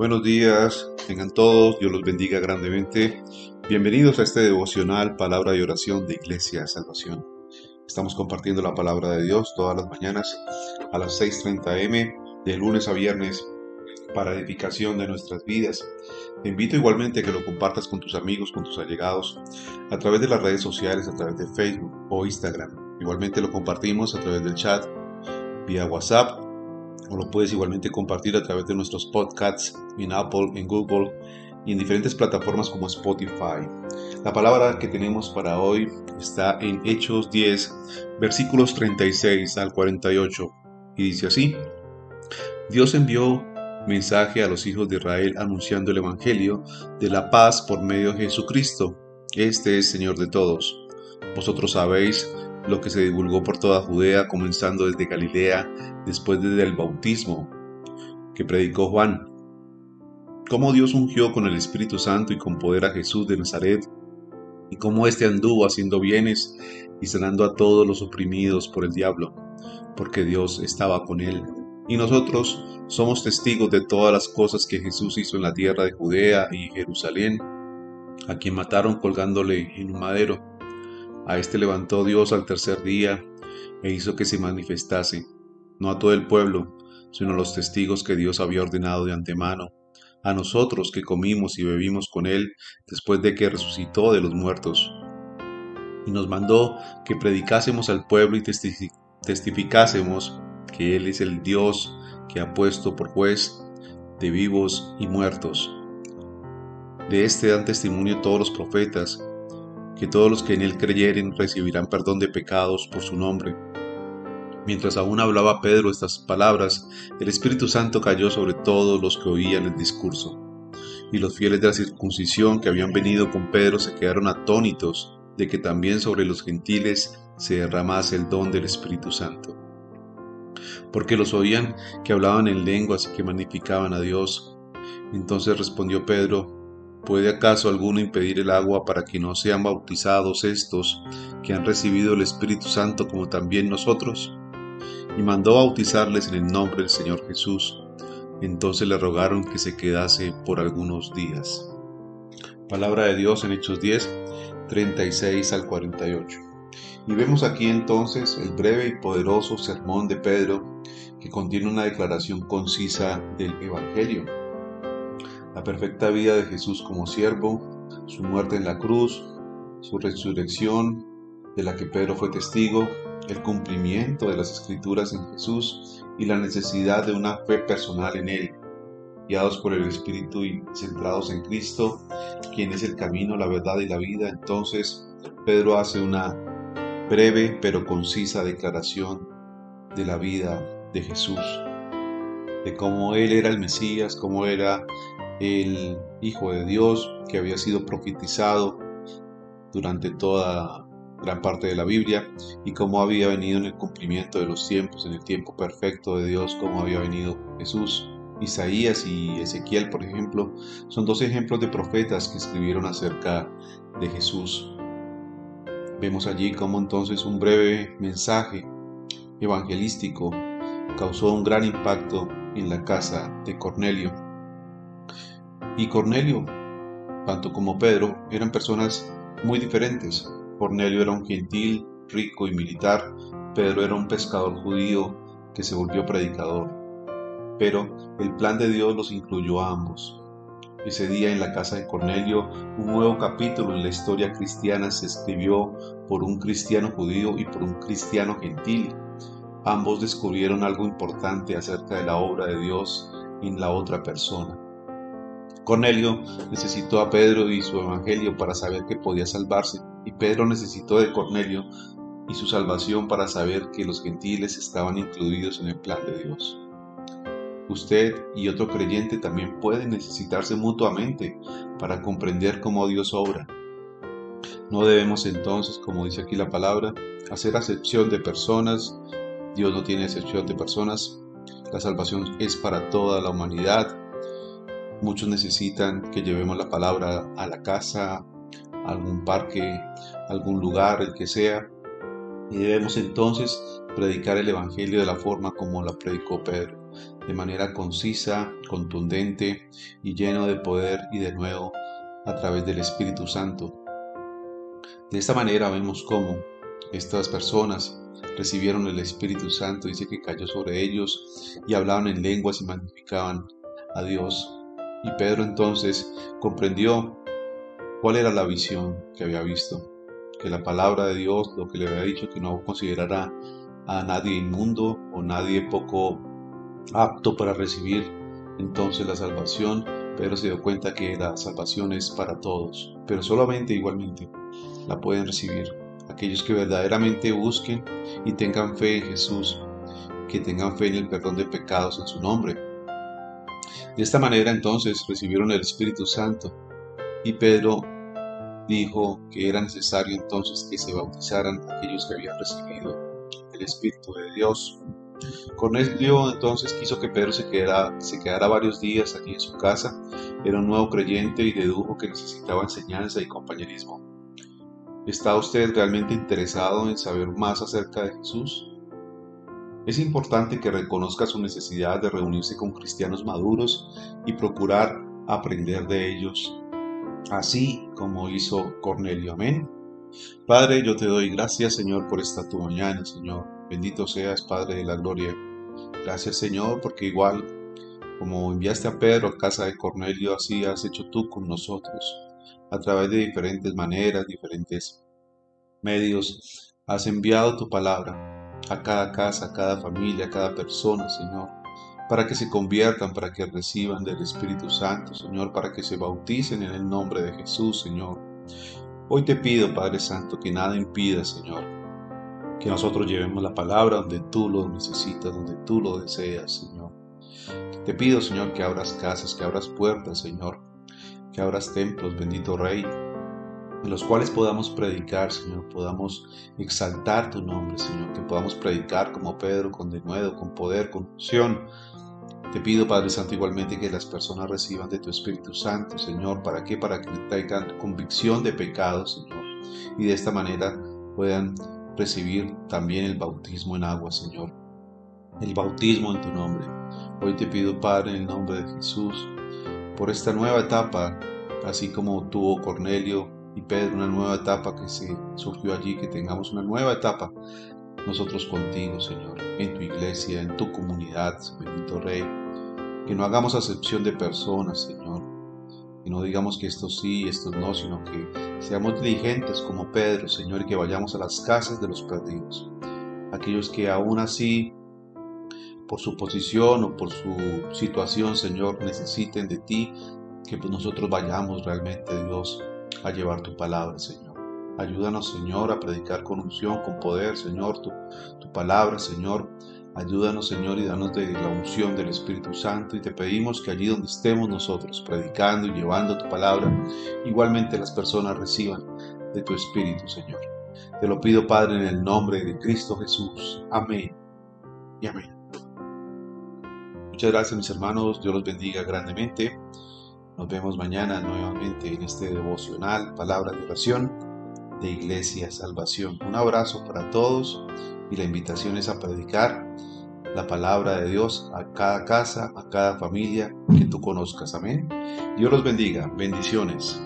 Buenos días, tengan todos, Dios los bendiga grandemente. Bienvenidos a este devocional, palabra y oración de Iglesia Salvación. Estamos compartiendo la palabra de Dios todas las mañanas a las 6.30 m, de lunes a viernes, para edificación de nuestras vidas. Te invito igualmente a que lo compartas con tus amigos, con tus allegados, a través de las redes sociales, a través de Facebook o Instagram. Igualmente lo compartimos a través del chat, vía WhatsApp o lo puedes igualmente compartir a través de nuestros podcasts en Apple, en Google y en diferentes plataformas como Spotify. La palabra que tenemos para hoy está en Hechos 10, versículos 36 al 48 y dice así, Dios envió mensaje a los hijos de Israel anunciando el Evangelio de la paz por medio de Jesucristo. Este es Señor de todos. Vosotros sabéis lo que se divulgó por toda Judea, comenzando desde Galilea, después desde el bautismo que predicó Juan. Cómo Dios ungió con el Espíritu Santo y con poder a Jesús de Nazaret, y cómo éste anduvo haciendo bienes y sanando a todos los oprimidos por el diablo, porque Dios estaba con él. Y nosotros somos testigos de todas las cosas que Jesús hizo en la tierra de Judea y Jerusalén, a quien mataron colgándole en un madero a este levantó Dios al tercer día e hizo que se manifestase, no a todo el pueblo, sino a los testigos que Dios había ordenado de antemano, a nosotros que comimos y bebimos con Él después de que resucitó de los muertos. Y nos mandó que predicásemos al pueblo y testificásemos que Él es el Dios que ha puesto por juez de vivos y muertos. De este dan testimonio todos los profetas, que todos los que en él creyeren recibirán perdón de pecados por su nombre. Mientras aún hablaba Pedro estas palabras, el Espíritu Santo cayó sobre todos los que oían el discurso. Y los fieles de la circuncisión que habían venido con Pedro se quedaron atónitos de que también sobre los gentiles se derramase el don del Espíritu Santo. Porque los oían que hablaban en lenguas y que magnificaban a Dios. Entonces respondió Pedro, ¿Puede acaso alguno impedir el agua para que no sean bautizados estos que han recibido el Espíritu Santo como también nosotros? Y mandó bautizarles en el nombre del Señor Jesús. Entonces le rogaron que se quedase por algunos días. Palabra de Dios en Hechos 10, 36 al 48. Y vemos aquí entonces el breve y poderoso sermón de Pedro que contiene una declaración concisa del Evangelio la perfecta vida de Jesús como siervo, su muerte en la cruz, su resurrección, de la que Pedro fue testigo, el cumplimiento de las escrituras en Jesús y la necesidad de una fe personal en Él, guiados por el Espíritu y centrados en Cristo, quien es el camino, la verdad y la vida, entonces Pedro hace una breve pero concisa declaración de la vida de Jesús, de cómo Él era el Mesías, cómo era el Hijo de Dios que había sido profetizado durante toda gran parte de la Biblia y cómo había venido en el cumplimiento de los tiempos, en el tiempo perfecto de Dios, cómo había venido Jesús. Isaías y Ezequiel, por ejemplo, son dos ejemplos de profetas que escribieron acerca de Jesús. Vemos allí cómo entonces un breve mensaje evangelístico causó un gran impacto en la casa de Cornelio y Cornelio, tanto como Pedro, eran personas muy diferentes. Cornelio era un gentil, rico y militar, Pedro era un pescador judío que se volvió predicador. Pero el plan de Dios los incluyó a ambos. Ese día en la casa de Cornelio, un nuevo capítulo en la historia cristiana se escribió por un cristiano judío y por un cristiano gentil. Ambos descubrieron algo importante acerca de la obra de Dios en la otra persona. Cornelio necesitó a Pedro y su evangelio para saber que podía salvarse, y Pedro necesitó de Cornelio y su salvación para saber que los gentiles estaban incluidos en el plan de Dios. Usted y otro creyente también pueden necesitarse mutuamente para comprender cómo Dios obra. No debemos entonces, como dice aquí la palabra, hacer acepción de personas. Dios no tiene excepción de personas. La salvación es para toda la humanidad Muchos necesitan que llevemos la palabra a la casa, algún parque, algún lugar, el que sea. Y debemos entonces predicar el Evangelio de la forma como la predicó Pedro. de manera concisa, contundente y lleno de poder y de nuevo a través del Espíritu Santo. De esta manera vemos cómo estas personas recibieron el Espíritu Santo, dice que cayó sobre ellos y hablaban en lenguas y magnificaban a Dios. Y Pedro entonces comprendió cuál era la visión que había visto, que la palabra de Dios, lo que le había dicho, que no considerara a nadie inmundo o nadie poco apto para recibir entonces la salvación, Pedro se dio cuenta que la salvación es para todos, pero solamente igualmente la pueden recibir aquellos que verdaderamente busquen y tengan fe en Jesús, que tengan fe en el perdón de pecados en su nombre. De esta manera entonces recibieron el Espíritu Santo y Pedro dijo que era necesario entonces que se bautizaran aquellos que habían recibido el Espíritu de Dios. Cornelio entonces quiso que Pedro se quedara, varios días aquí en su casa. Era un nuevo creyente y dedujo que necesitaba enseñanza y compañerismo. ¿Está usted realmente interesado en saber más acerca de Jesús? Es importante que reconozca su necesidad de reunirse con cristianos maduros y procurar aprender de ellos, así como hizo Cornelio. Amén. Padre, yo te doy gracias, Señor, por esta tu mañana, Señor. Bendito seas, Padre de la gloria. Gracias, Señor, porque igual como enviaste a Pedro a casa de Cornelio, así has hecho tú con nosotros a través de diferentes maneras, diferentes medios, has enviado tu palabra a cada casa, a cada familia, a cada persona, Señor, para que se conviertan, para que reciban del Espíritu Santo, Señor, para que se bauticen en el nombre de Jesús, Señor. Hoy te pido, Padre Santo, que nada impida, Señor, que nosotros llevemos la palabra donde tú lo necesitas, donde tú lo deseas, Señor. Te pido, Señor, que abras casas, que abras puertas, Señor, que abras templos, bendito Rey, en los cuales podamos predicar, Señor, podamos exaltar tu nombre, Señor, que podamos predicar como Pedro, con denuedo, con poder, con unción. Te pido, Padre Santo, igualmente que las personas reciban de tu Espíritu Santo, Señor, ¿para qué? Para que tengan convicción de pecado, Señor, y de esta manera puedan recibir también el bautismo en agua, Señor, el bautismo en tu nombre. Hoy te pido, Padre, en el nombre de Jesús, por esta nueva etapa, así como tuvo Cornelio y Pedro una nueva etapa que se surgió allí, que tengamos una nueva etapa nosotros contigo, Señor, en tu iglesia, en tu comunidad, bendito Rey. Que no hagamos acepción de personas, Señor. Que no digamos que esto sí, esto no, sino que seamos diligentes como Pedro, Señor, y que vayamos a las casas de los perdidos. Aquellos que aún así por su posición o por su situación, Señor, necesiten de ti, que pues nosotros vayamos realmente, Dios, a llevar tu palabra, Señor. Ayúdanos, Señor, a predicar con unción, con poder, Señor, tu, tu palabra, Señor. Ayúdanos, Señor, y danos de la unción del Espíritu Santo. Y te pedimos que allí donde estemos nosotros, predicando y llevando tu palabra, igualmente las personas reciban de tu Espíritu, Señor. Te lo pido, Padre, en el nombre de Cristo Jesús. Amén y amén. Muchas gracias mis hermanos, Dios los bendiga grandemente. Nos vemos mañana nuevamente en este devocional, palabra de oración de Iglesia Salvación. Un abrazo para todos y la invitación es a predicar la palabra de Dios a cada casa, a cada familia que tú conozcas. Amén. Dios los bendiga. Bendiciones.